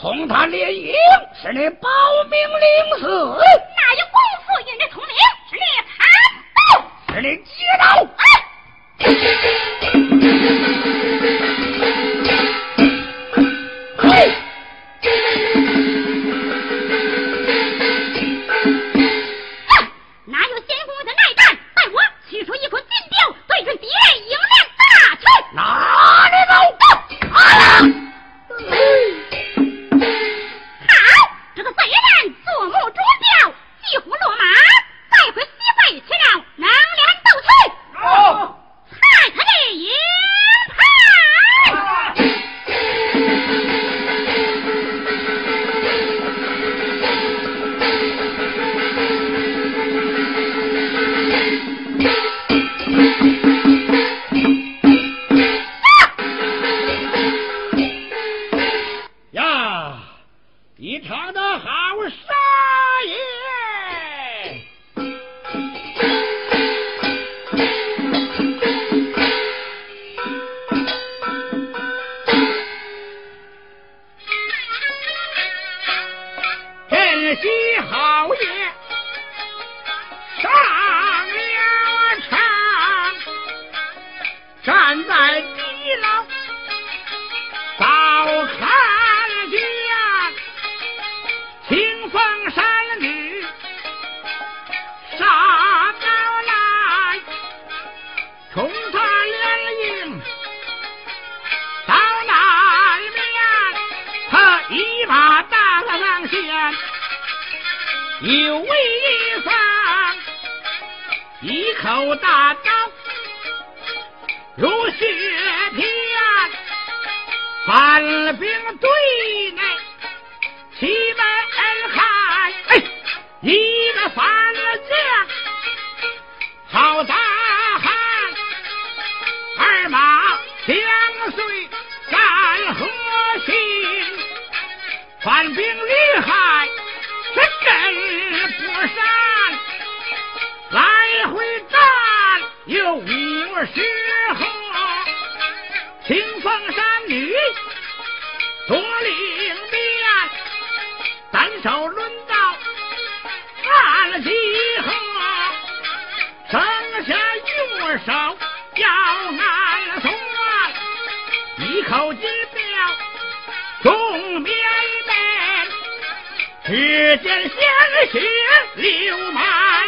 同他联营，是你保命领死；哪有功夫与你通灵？是你暗斗，是你激刀。反兵厉害，真人不善，来回战，有名师和，清风山女夺领领。只见鲜血流满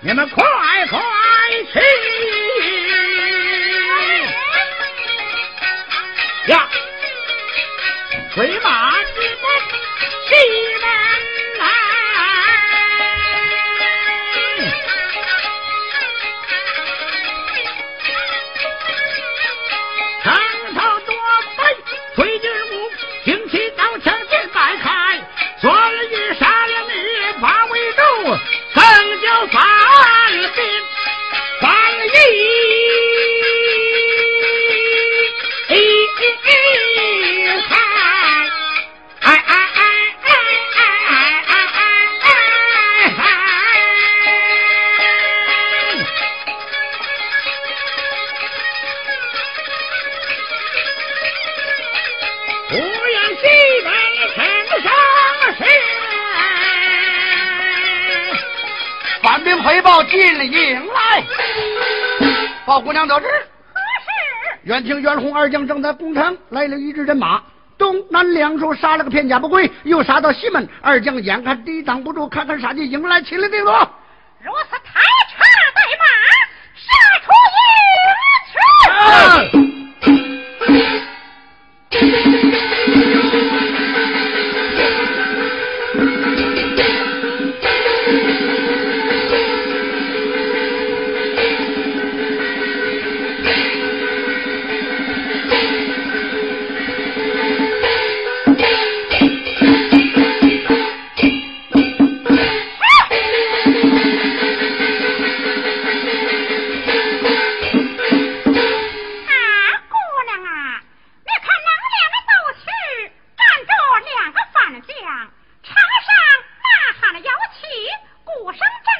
你们快快二将正在攻城，来了一支人马，东南两处杀了个片甲不归，又杀到西门。二将眼看抵挡不住，看看啥地迎来秦岭地锣。起鼓声炸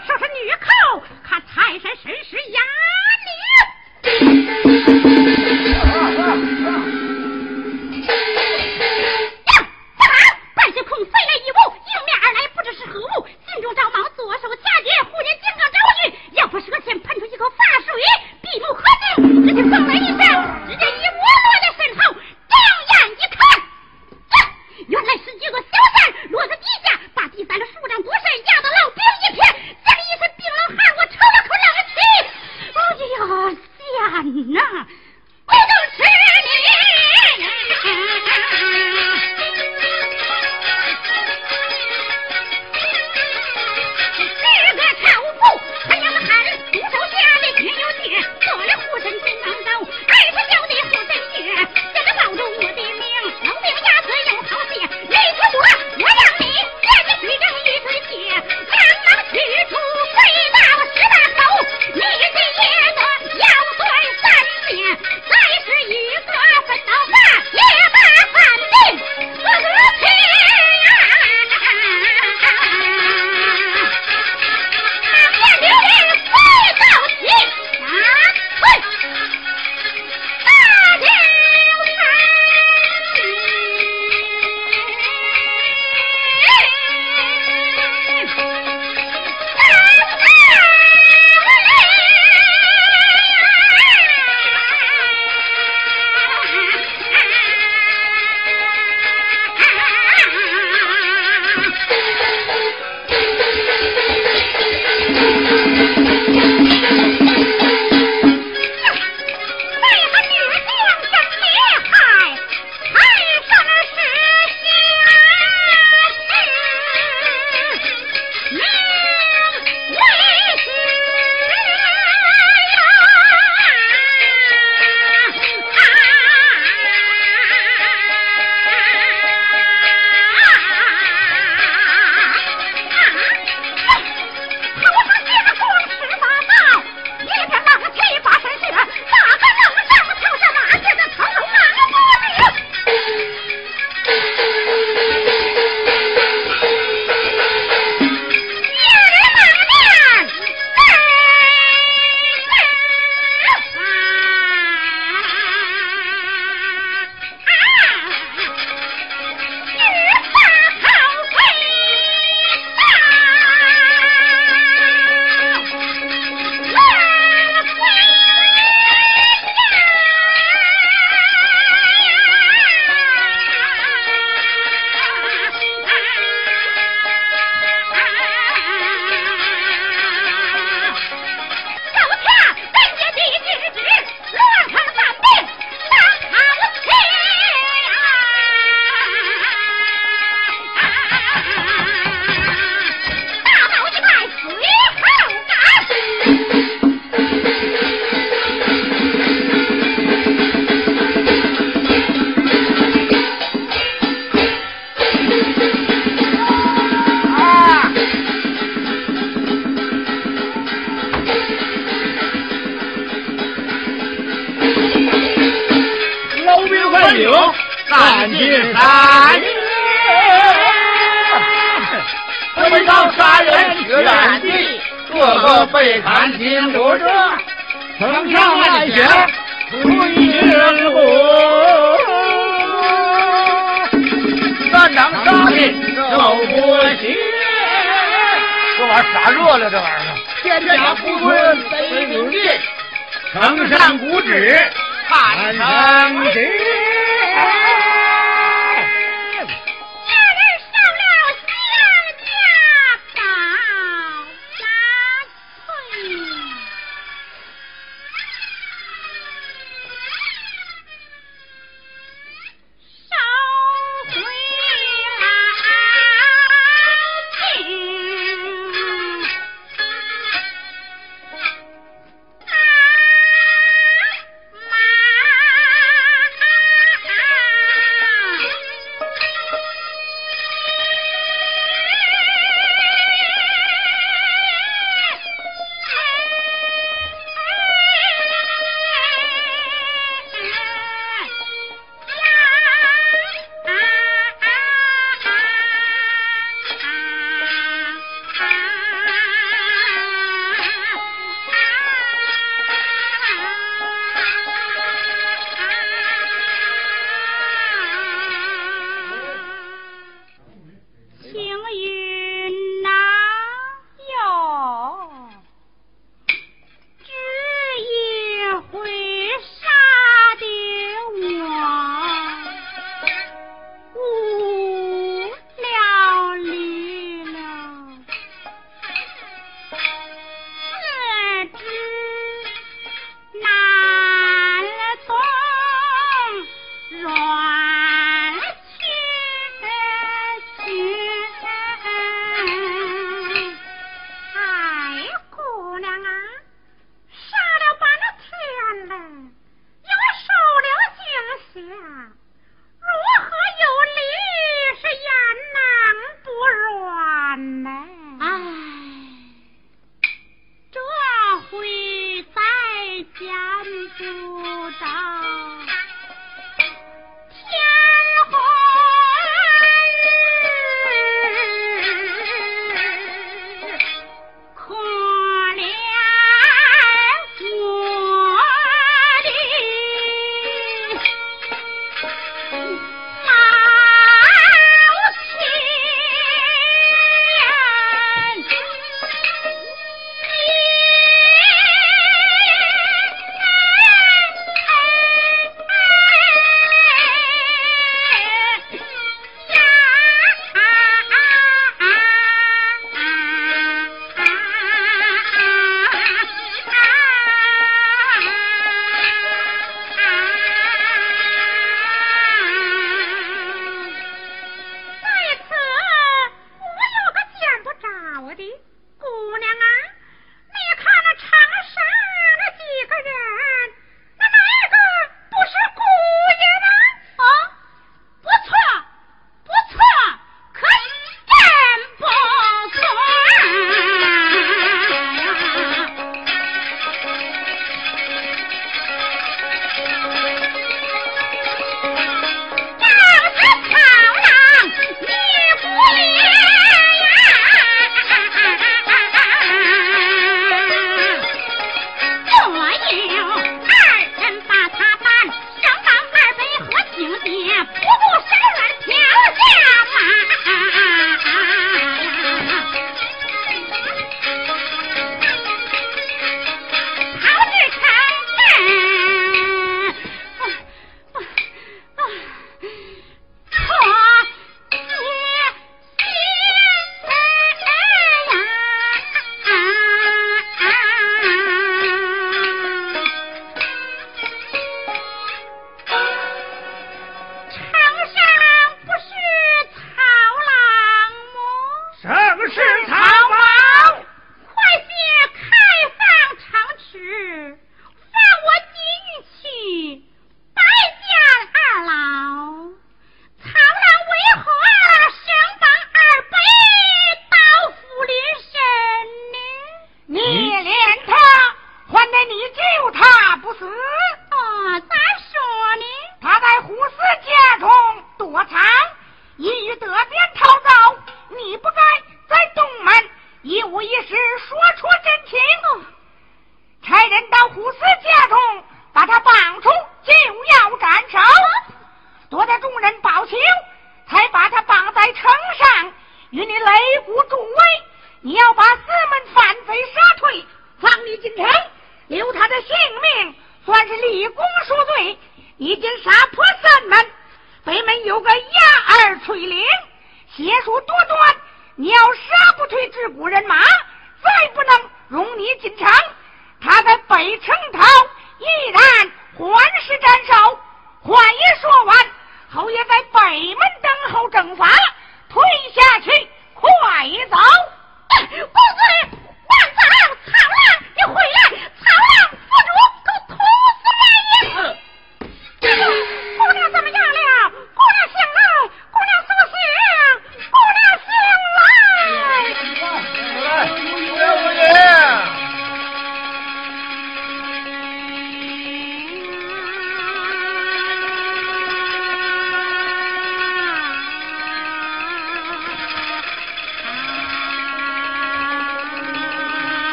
收拾女寇，看泰山神使压你。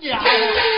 い。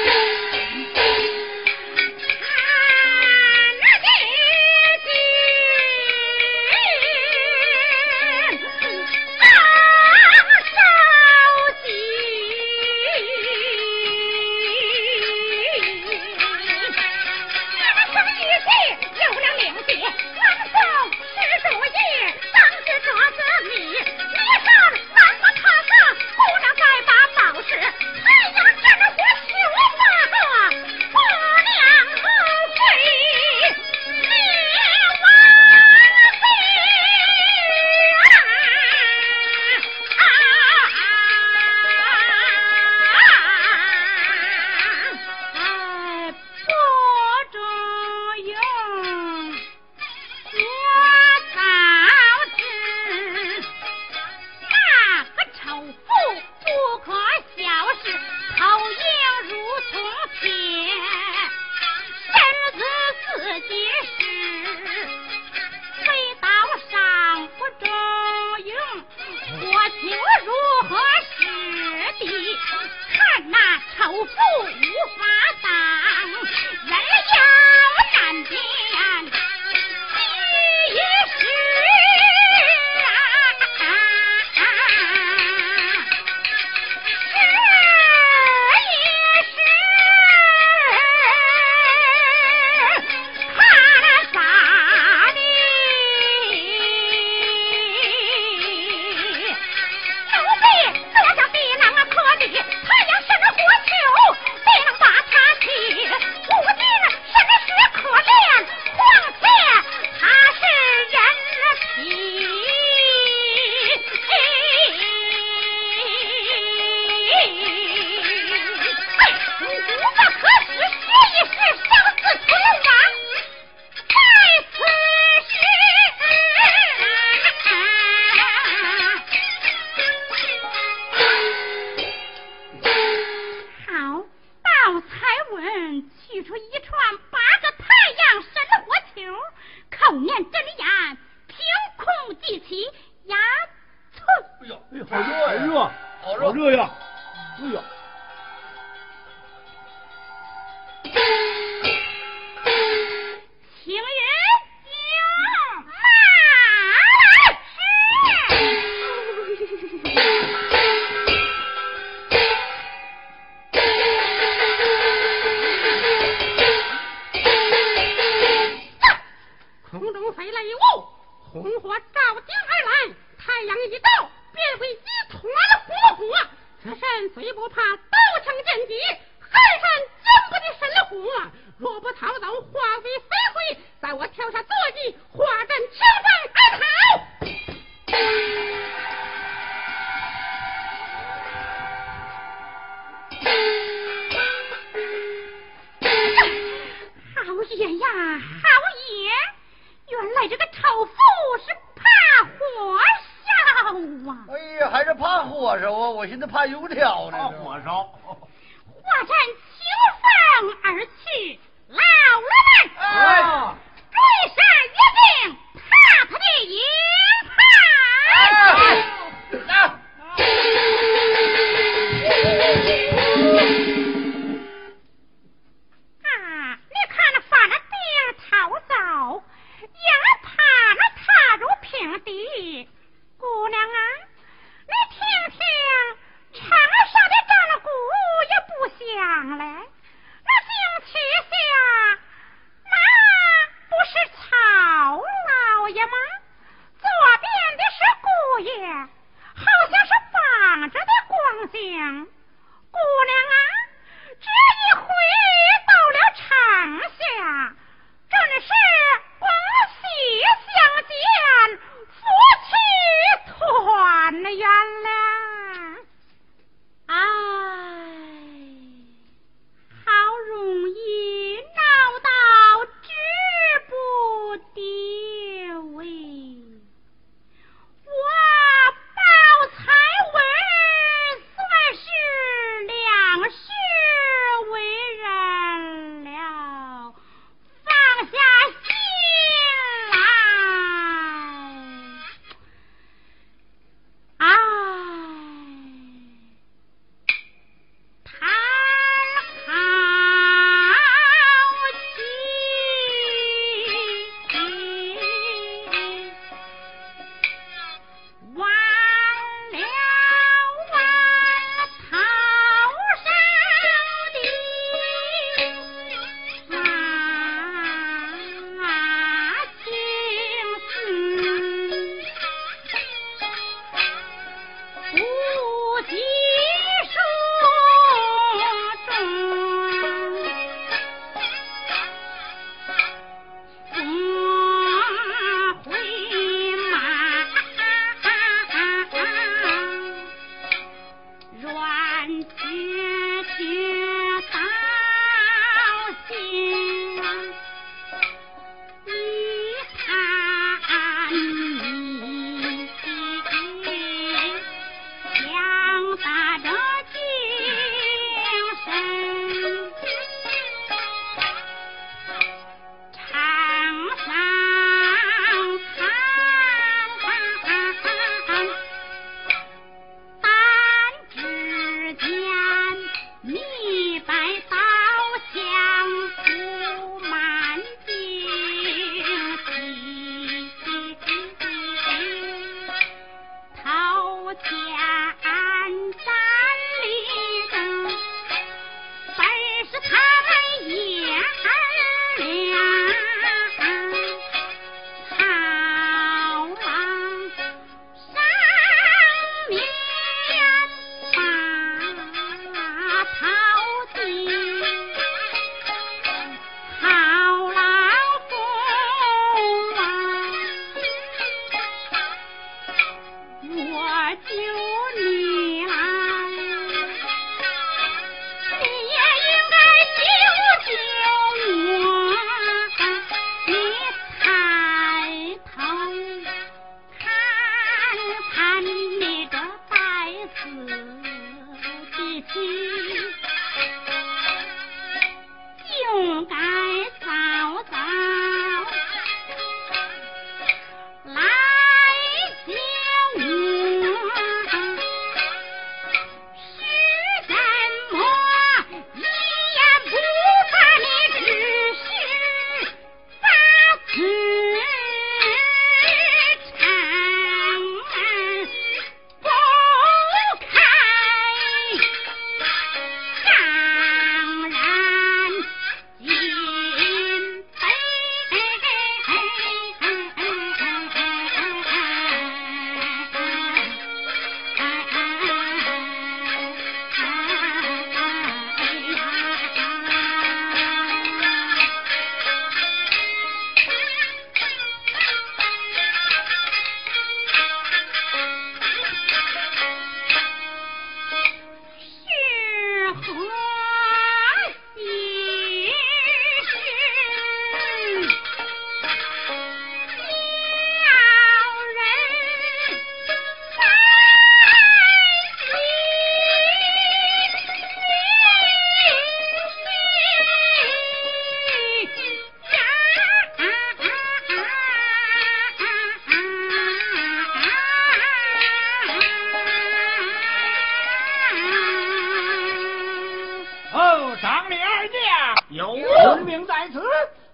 听命在此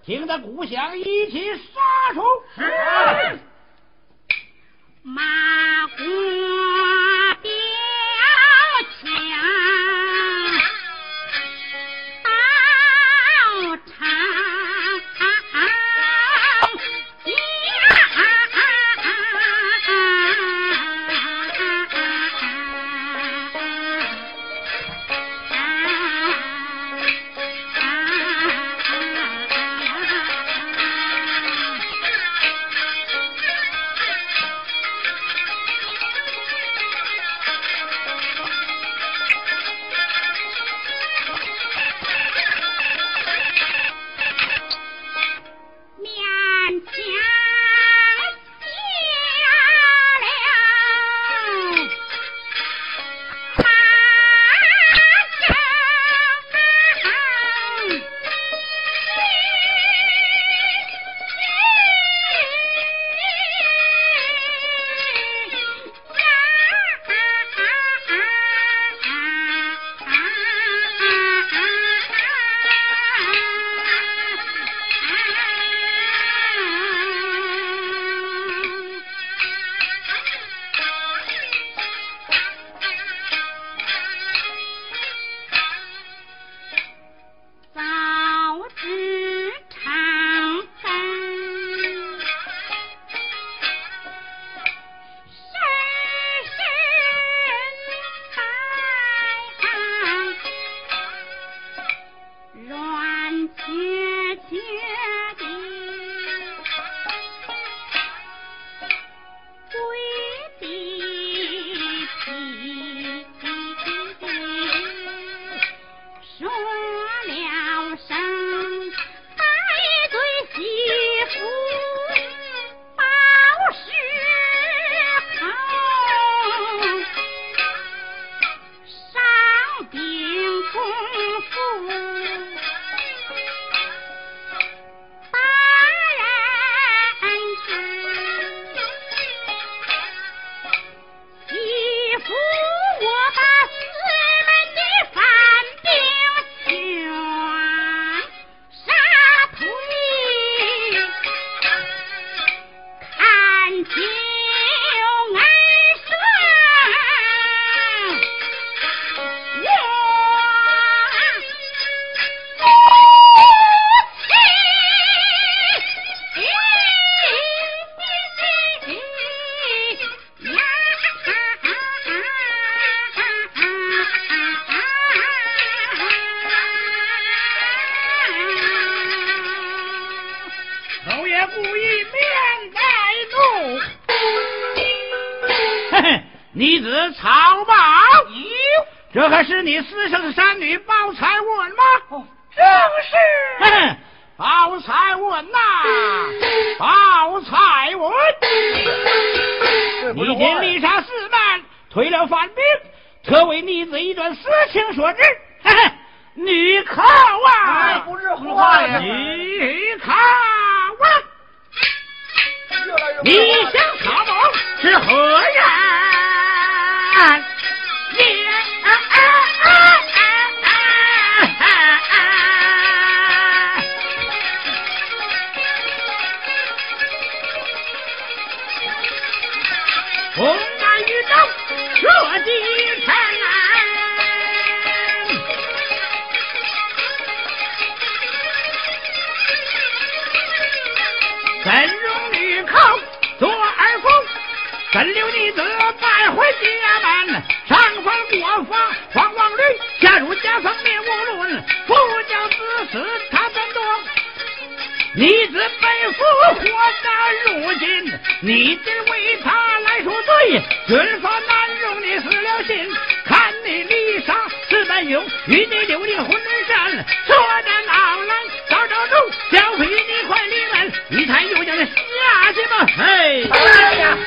听他鼓响一起杀出妈強。留你得再回家门，上房国房黄王绿，下入家房面无论，父将子死他怎多？你子背负活该，如今你今为他来赎罪，军法难容你死了心。看你离杀四本勇，与你留你浑身，坐在牢来招招路，小与你快离门，一探究竟下去吧，哎呀！